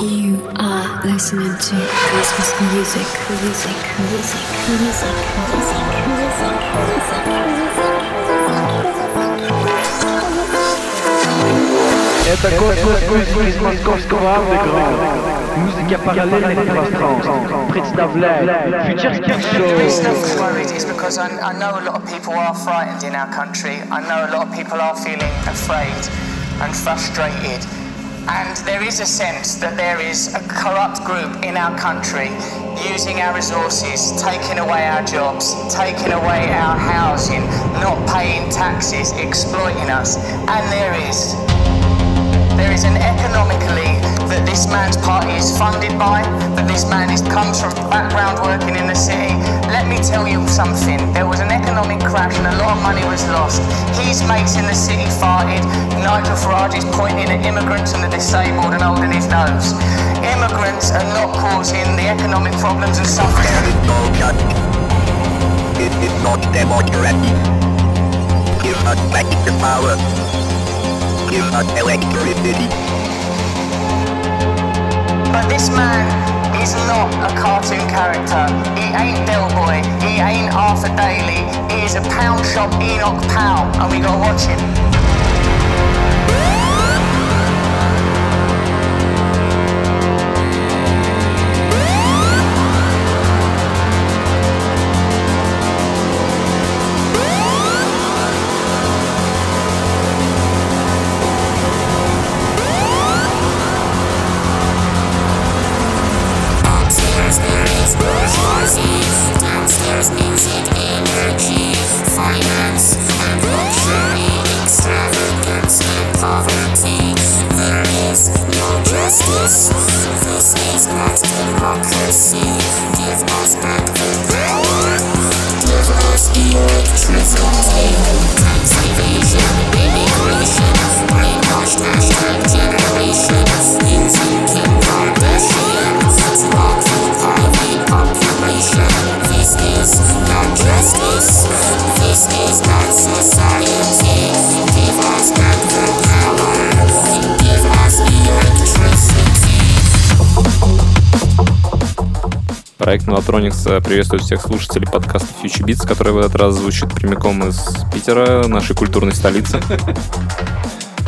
You are listening to Christmas music, music, music, music, music, music, Это космос из московского андеграунда. Музыка параллельных пространств. Представляет Futuristic Show. worried is because I, I know a lot of people are frightened in our country. I know a lot of people are feeling afraid and frustrated. And there is a sense that there is a corrupt group in our country using our resources, taking away our jobs, taking away our housing, not paying taxes, exploiting us. And there is. There is an economically that this man's party is funded by, that this man is, comes from background working in the city. Let me tell you something. There was an economic crash and a lot of money was lost. His mates in the city farted. Nigel Farage is pointing at immigrants and the disabled and holding his nose. Immigrants are not causing the economic problems and suffering. It is not democracy. Give us back the power. Give us electricity. But this man is not a cartoon character. He ain't Del Boy. He ain't Arthur Daly. He is a pound shop Enoch Powell, and we gotta watch him. Проект Melatronics э, приветствует всех слушателей подкаста Future Beats, который в этот раз звучит прямиком из Питера, нашей культурной столицы.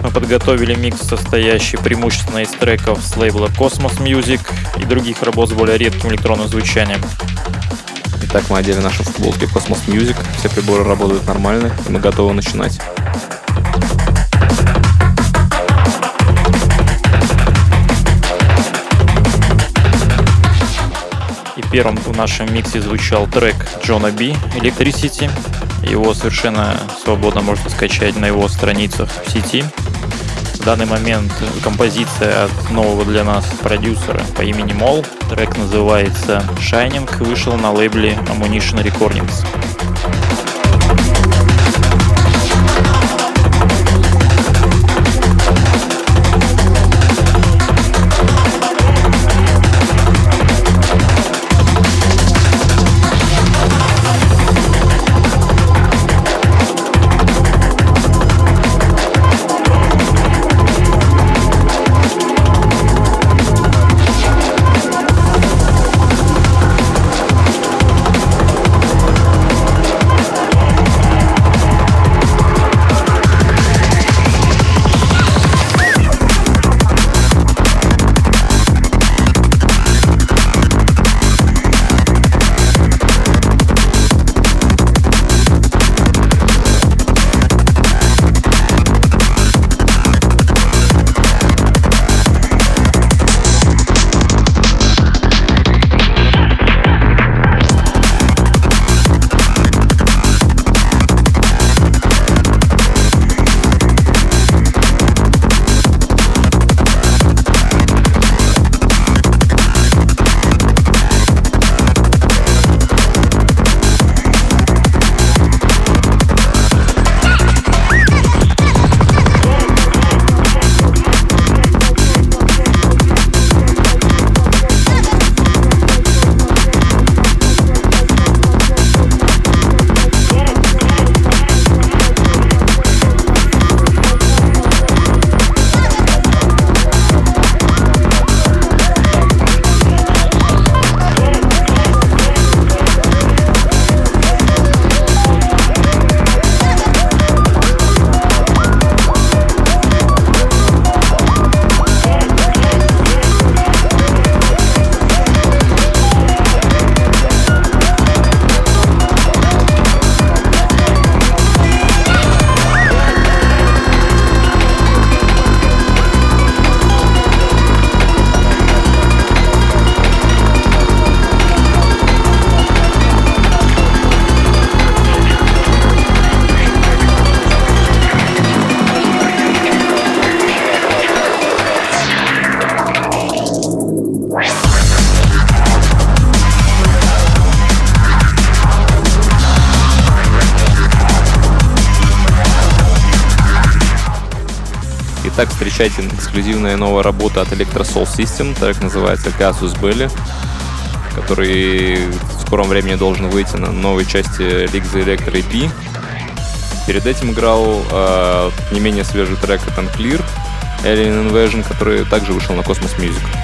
Мы подготовили микс, состоящий преимущественно из треков с лейбла Cosmos Music и других работ с более редким электронным звучанием. Итак, мы одели наши футболки Cosmos Music, все приборы работают нормально, и мы готовы начинать. Первым в нашем миксе звучал трек Джона Би Electricity. Его совершенно свободно можно скачать на его страницах в сети. В данный момент композиция от нового для нас продюсера по имени Мол. Трек называется Shining, вышел на лейбле Ammunition Recordings. Встречайте эксклюзивная новая работа от Electro Soul System. Трек называется Casus Belli, который в скором времени должен выйти на новой части League the Electro EP. Перед этим играл э, не менее свежий трек от Unclear, Alien Invasion, который также вышел на Cosmos Music.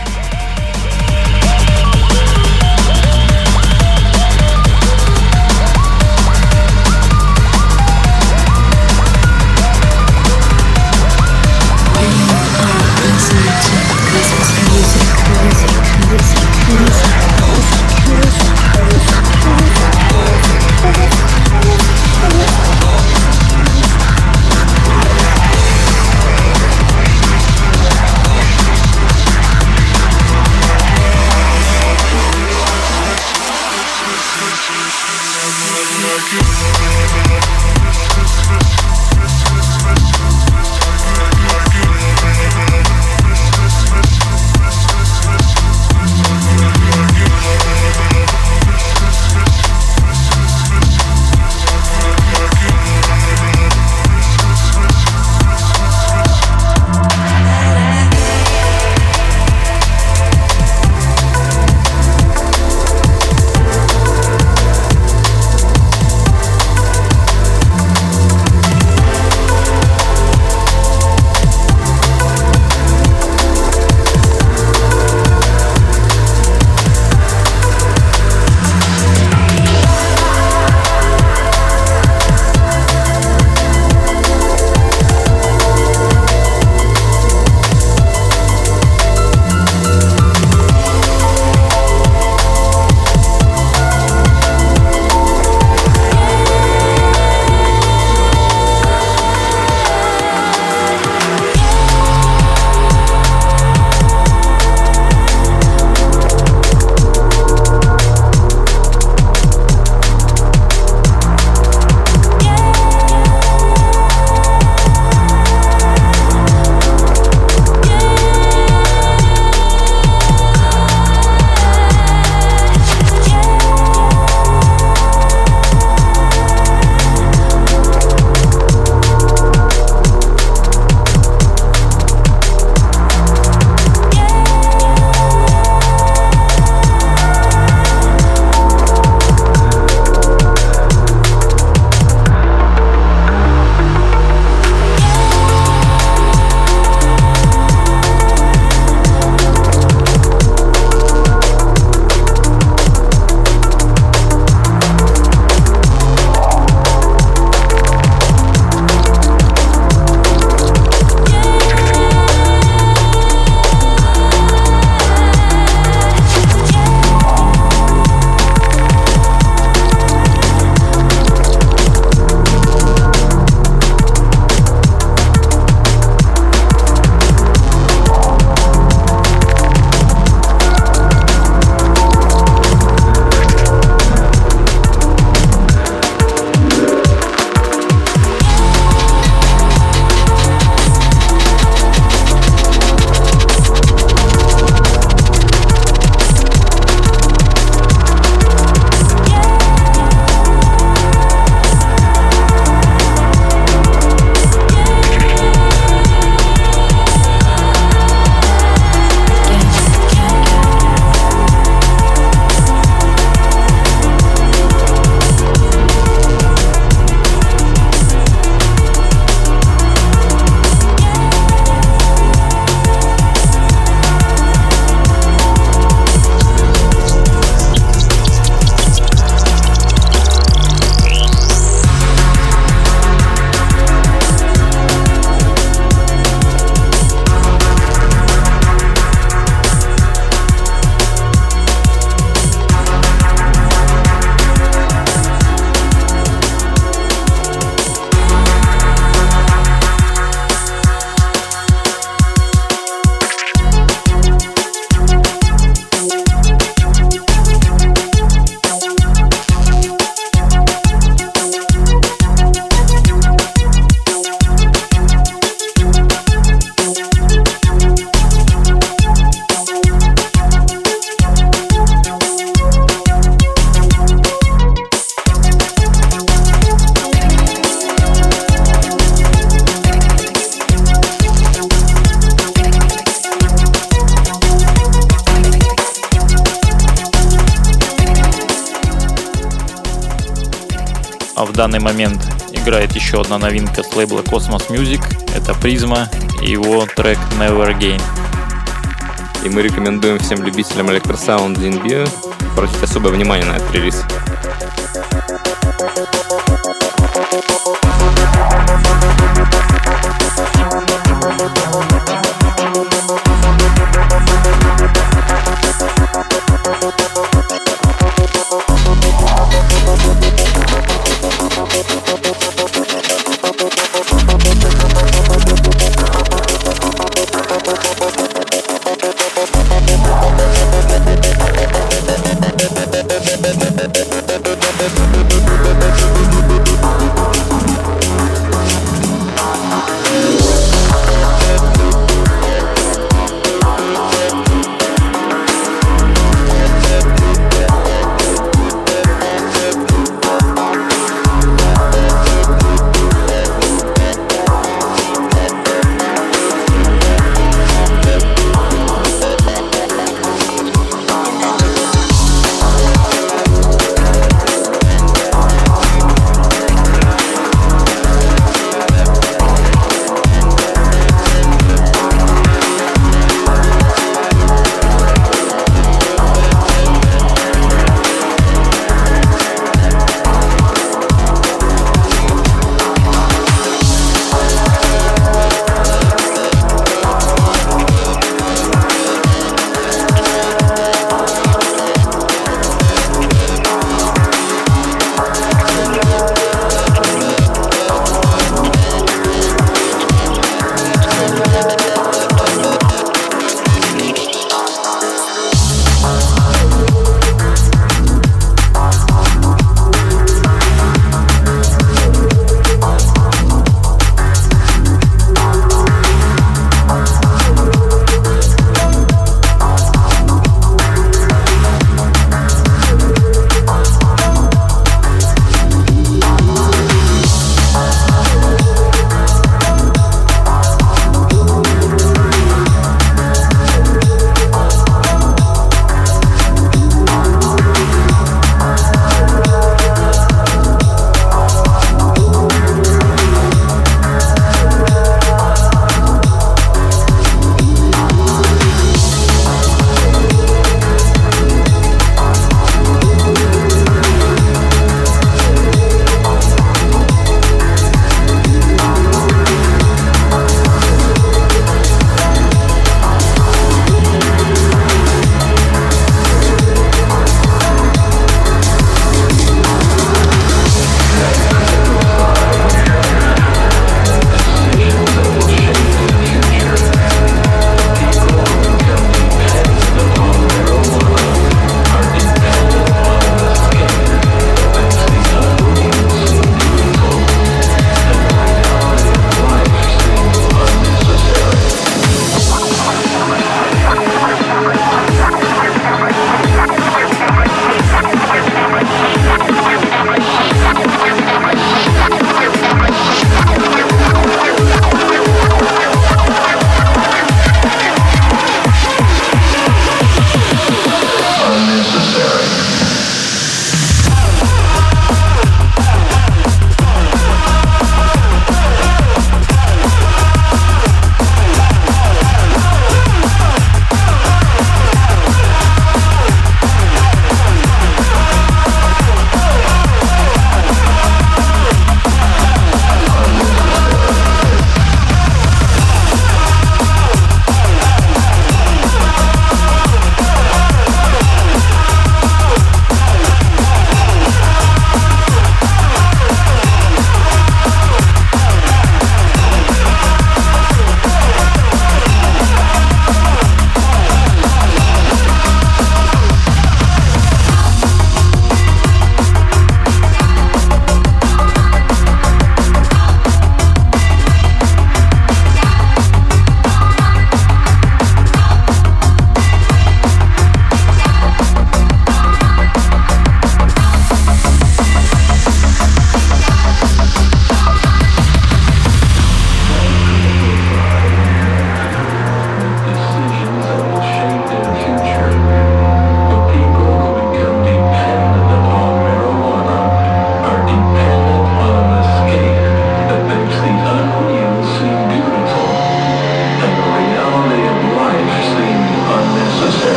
Еще одна новинка с лейбла Cosmos Music. Это Призма и его трек Never Again. И мы рекомендуем всем любителям электросаунда DNB обратить особое внимание на этот релиз.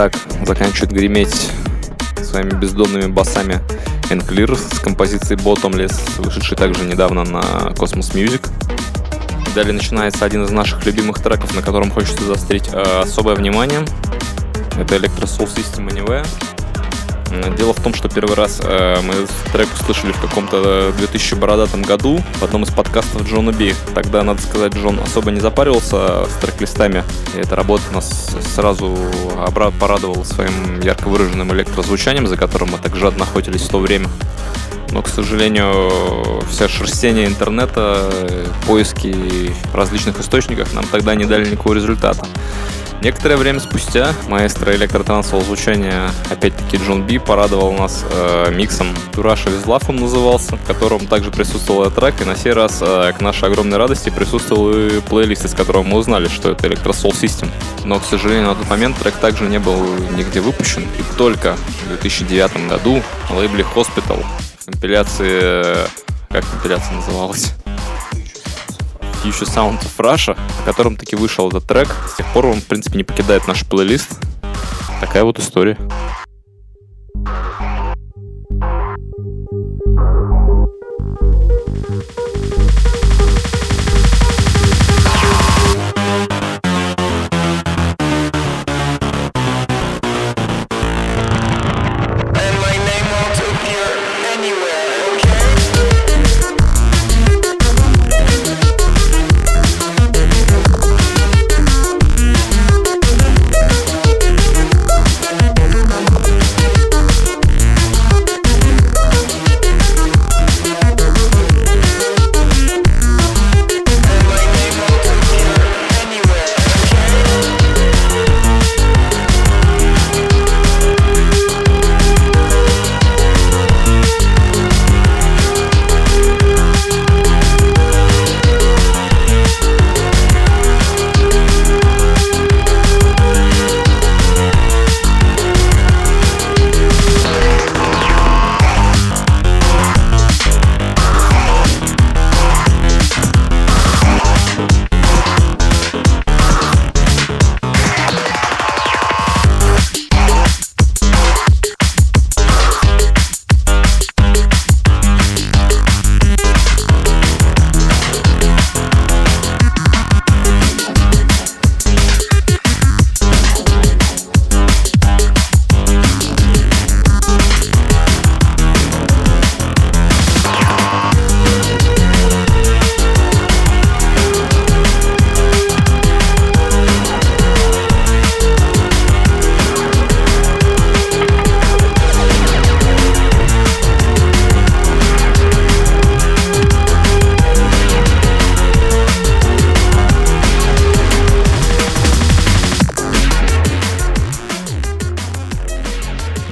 Так заканчивает греметь своими бездонными басами Enclear с композицией Bottomless, вышедшей также недавно на Cosmos Music. Далее начинается один из наших любимых треков, на котором хочется заострить э, особое внимание. Это Electro Soul System Anywhere. Дело в том, что первый раз э, мы трек услышали в каком-то 2000 бородатом году в одном из подкастов Джона Би. Тогда, надо сказать, Джон особо не запаривался с трек-листами. И эта работа нас сразу порадовала своим ярко выраженным электрозвучанием, за которым мы так жадно охотились в то время. Но, к сожалению, вся шерстение интернета, поиски в различных источниках нам тогда не дали никакого результата. Некоторое время спустя маэстро электротрансового звучания, опять-таки Джон Би, порадовал нас э, миксом Тураша Визлав он назывался, в котором также присутствовал этот трек, и на сей раз, э, к нашей огромной радости, присутствовал и плейлист, из которого мы узнали, что это Electro System. Но, к сожалению, на тот момент трек также не был нигде выпущен, и только в 2009 году на лейбле Hospital в компиляции... Как компиляция называлась? Future Sound of Russia, на котором таки вышел этот трек. С тех пор он, в принципе, не покидает наш плейлист. Такая вот история.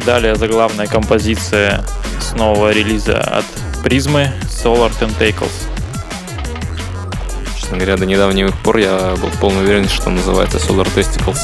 Далее заглавная композиция с нового релиза от Призмы Solar Tentacles. Честно говоря, до недавних пор я был полный уверен, что называется Solar Testicles.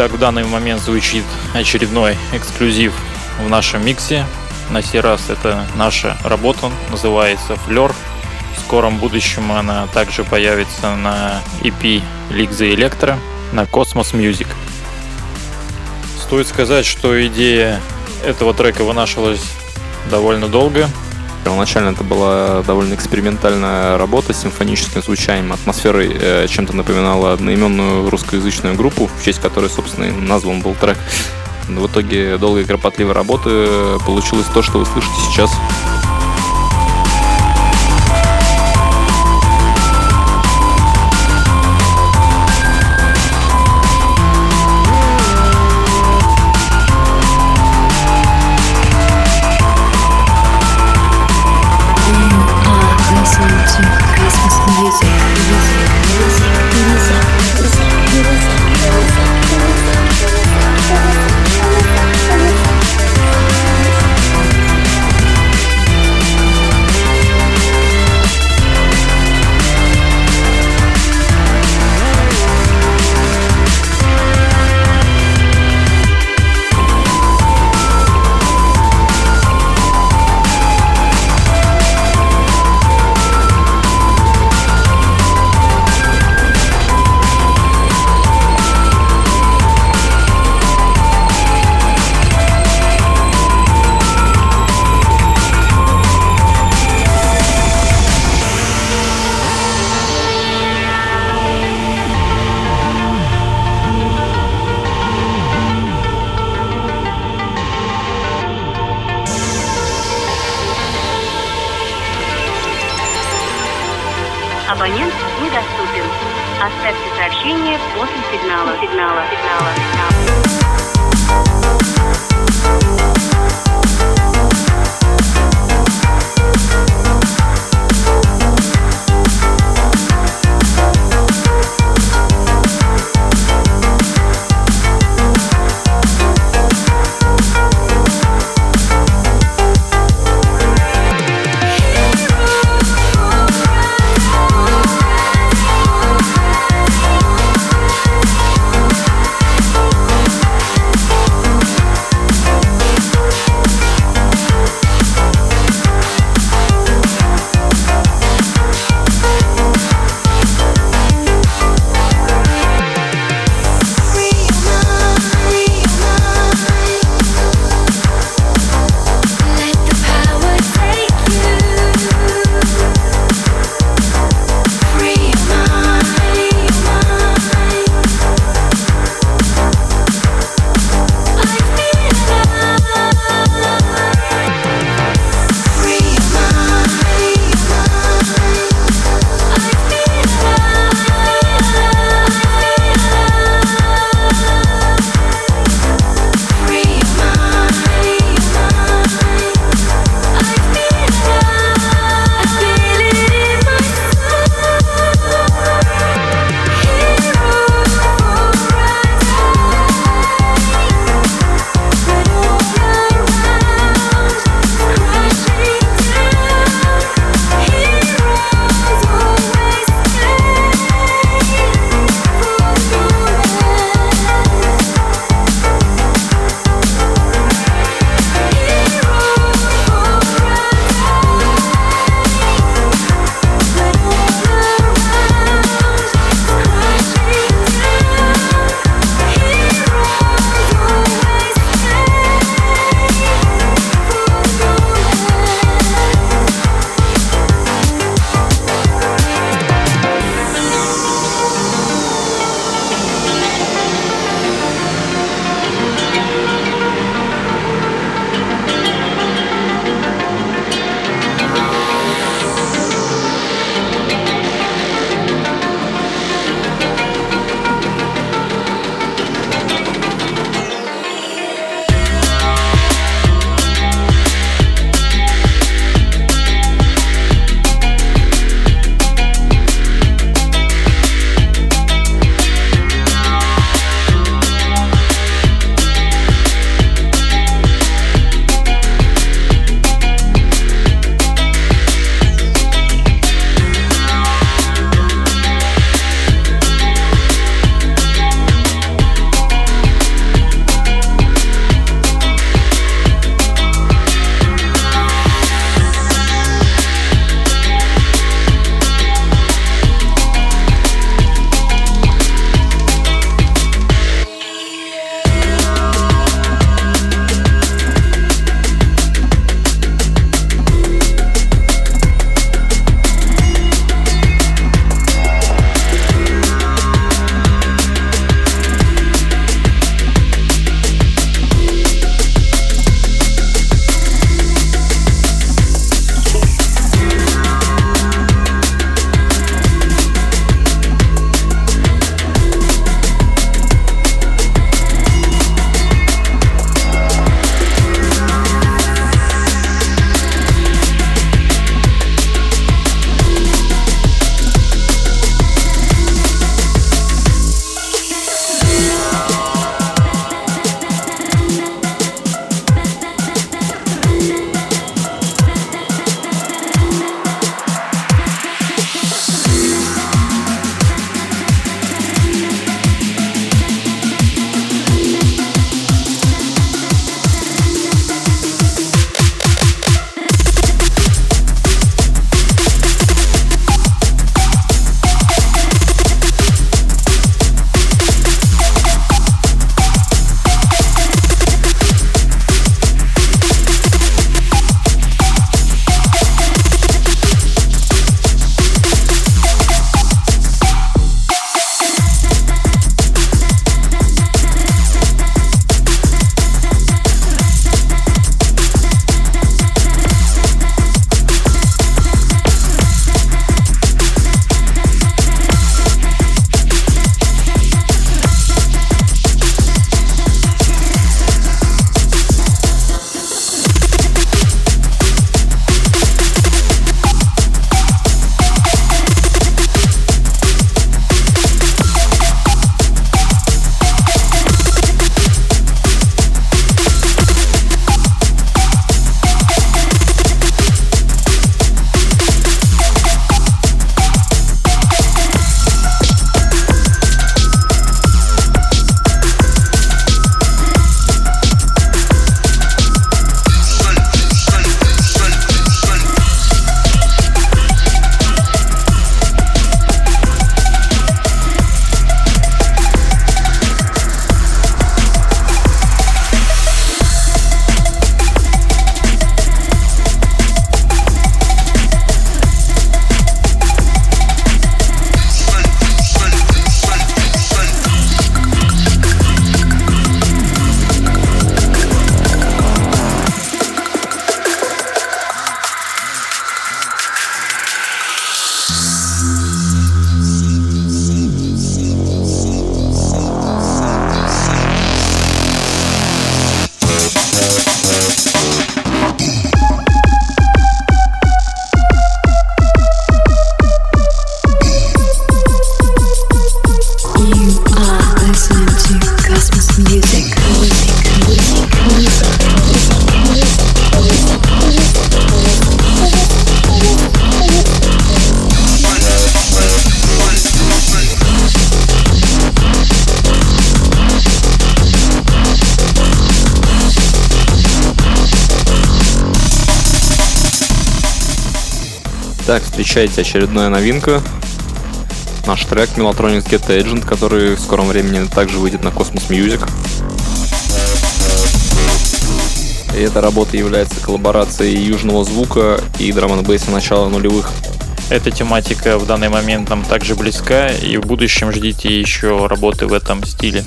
Итак, в данный момент звучит очередной эксклюзив в нашем миксе. На сей раз это наша работа, называется «Флёр». В скором будущем она также появится на EP Лигза Электро на Cosmos Music. Стоит сказать, что идея этого трека вынашивалась довольно долго. Первоначально это была довольно экспериментальная работа с симфоническим звучанием, атмосферой э, чем-то напоминала одноименную русскоязычную группу, в честь которой, собственно, и назван был трек. В итоге долгой и кропотливой работы получилось то, что вы слышите сейчас. Встречайте очередная новинка. Наш трек Melotronics Get Agent, который в скором времени также выйдет на Cosmos Music. И эта работа является коллаборацией южного звука и драм н начала нулевых. Эта тематика в данный момент нам также близка, и в будущем ждите еще работы в этом стиле.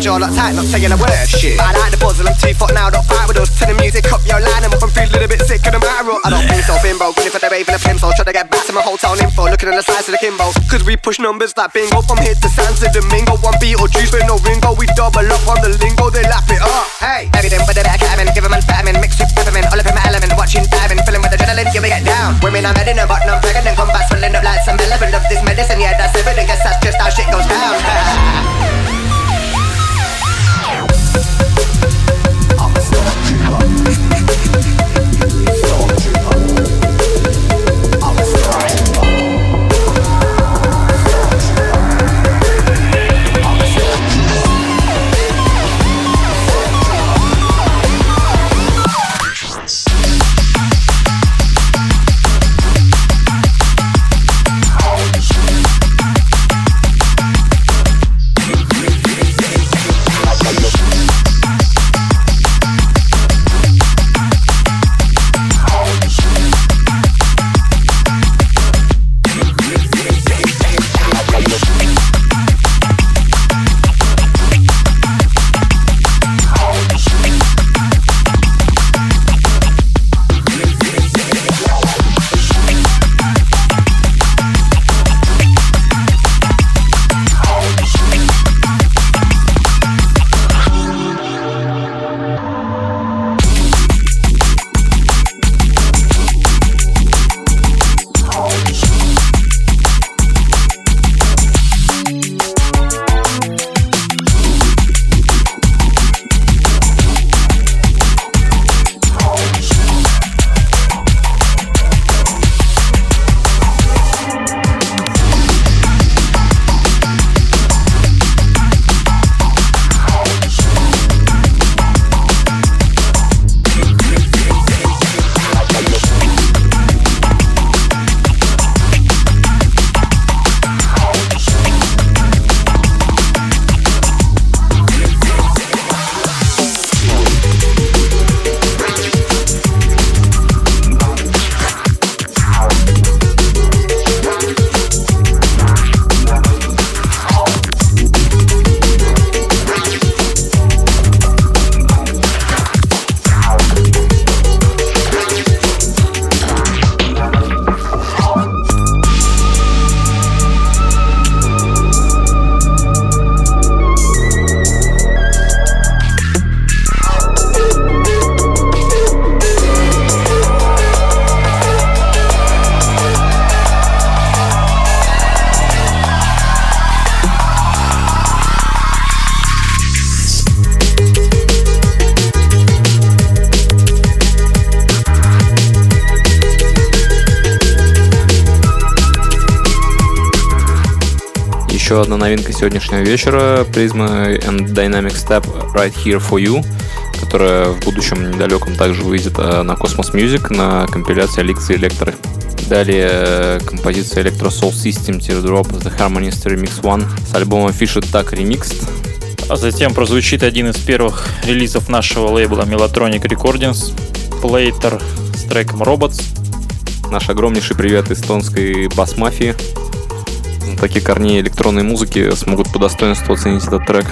And my jaw locked tight, not saying a word. Shit. I like the and I'm two foot now, don't fight with us. To the music, up your line, and if I'm feeling a bit sick, and I'm out of I don't think so, bimbo. Going for the rave and the pimp, so try to get back to my hotel info. Looking at the size of the Kimbo. Cause we push numbers like bingo from here to Santo Domingo. One beat or juice with no ringo. We double up on the lingo, they lap it up. Hey, everything but the back ketamine, give a man vitamin, mix with peppermint, all up in my element, watching diving, filling with adrenaline, yeah, we get down. Women are mad in a button, I'm pregnant, come back, swelling up like some elephant of this medicine, yeah, that's evident, guess that's just how shit goes down. сегодняшнего вечера Prisma and Dynamic Step Right Here For You, которая в будущем недалеком также выйдет э, на Cosmos Music на компиляции лекции Электры. Далее э, композиция Electro Soul System Teardrop The Harmonist Remix One с альбома Fish Attack Remixed. А затем прозвучит один из первых релизов нашего лейбла Melotronic Recordings, Playter с треком Robots. Наш огромнейший привет эстонской бас-мафии. Такие корней электронной музыки смогут по достоинству оценить этот трек.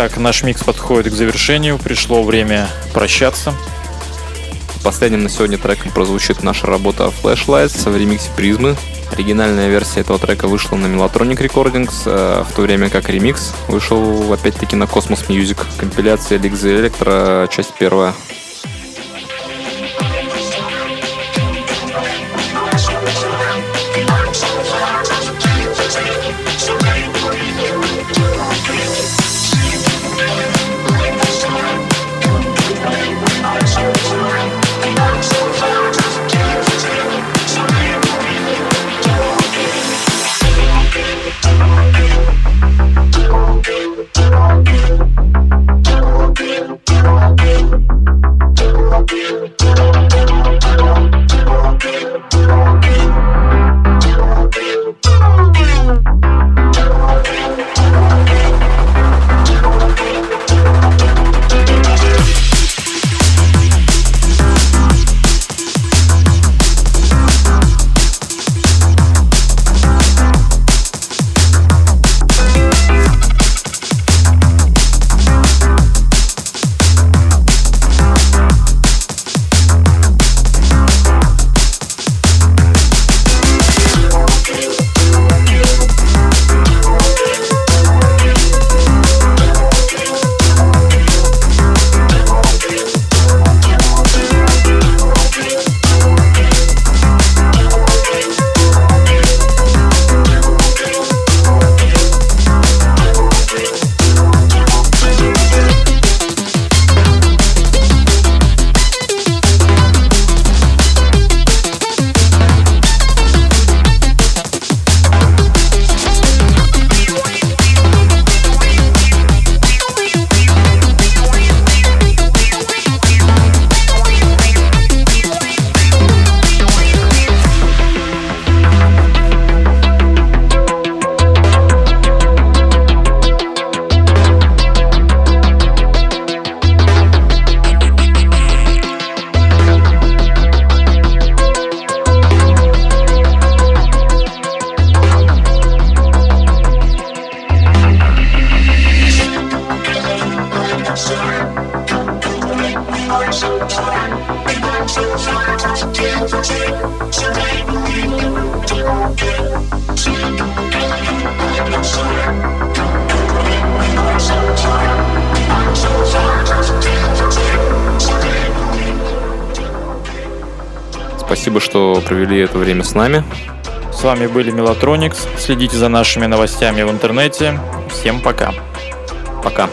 Итак, наш микс подходит к завершению. Пришло время прощаться. Последним на сегодня треком прозвучит наша работа Flashlights в ремиксе Призмы. Оригинальная версия этого трека вышла на Melotronic Recordings, э, в то время как ремикс вышел опять-таки на Cosmos Music. Компиляция Leaks Electro, часть первая. С нами. С вами были Мелатроникс. Следите за нашими новостями в интернете. Всем пока. Пока.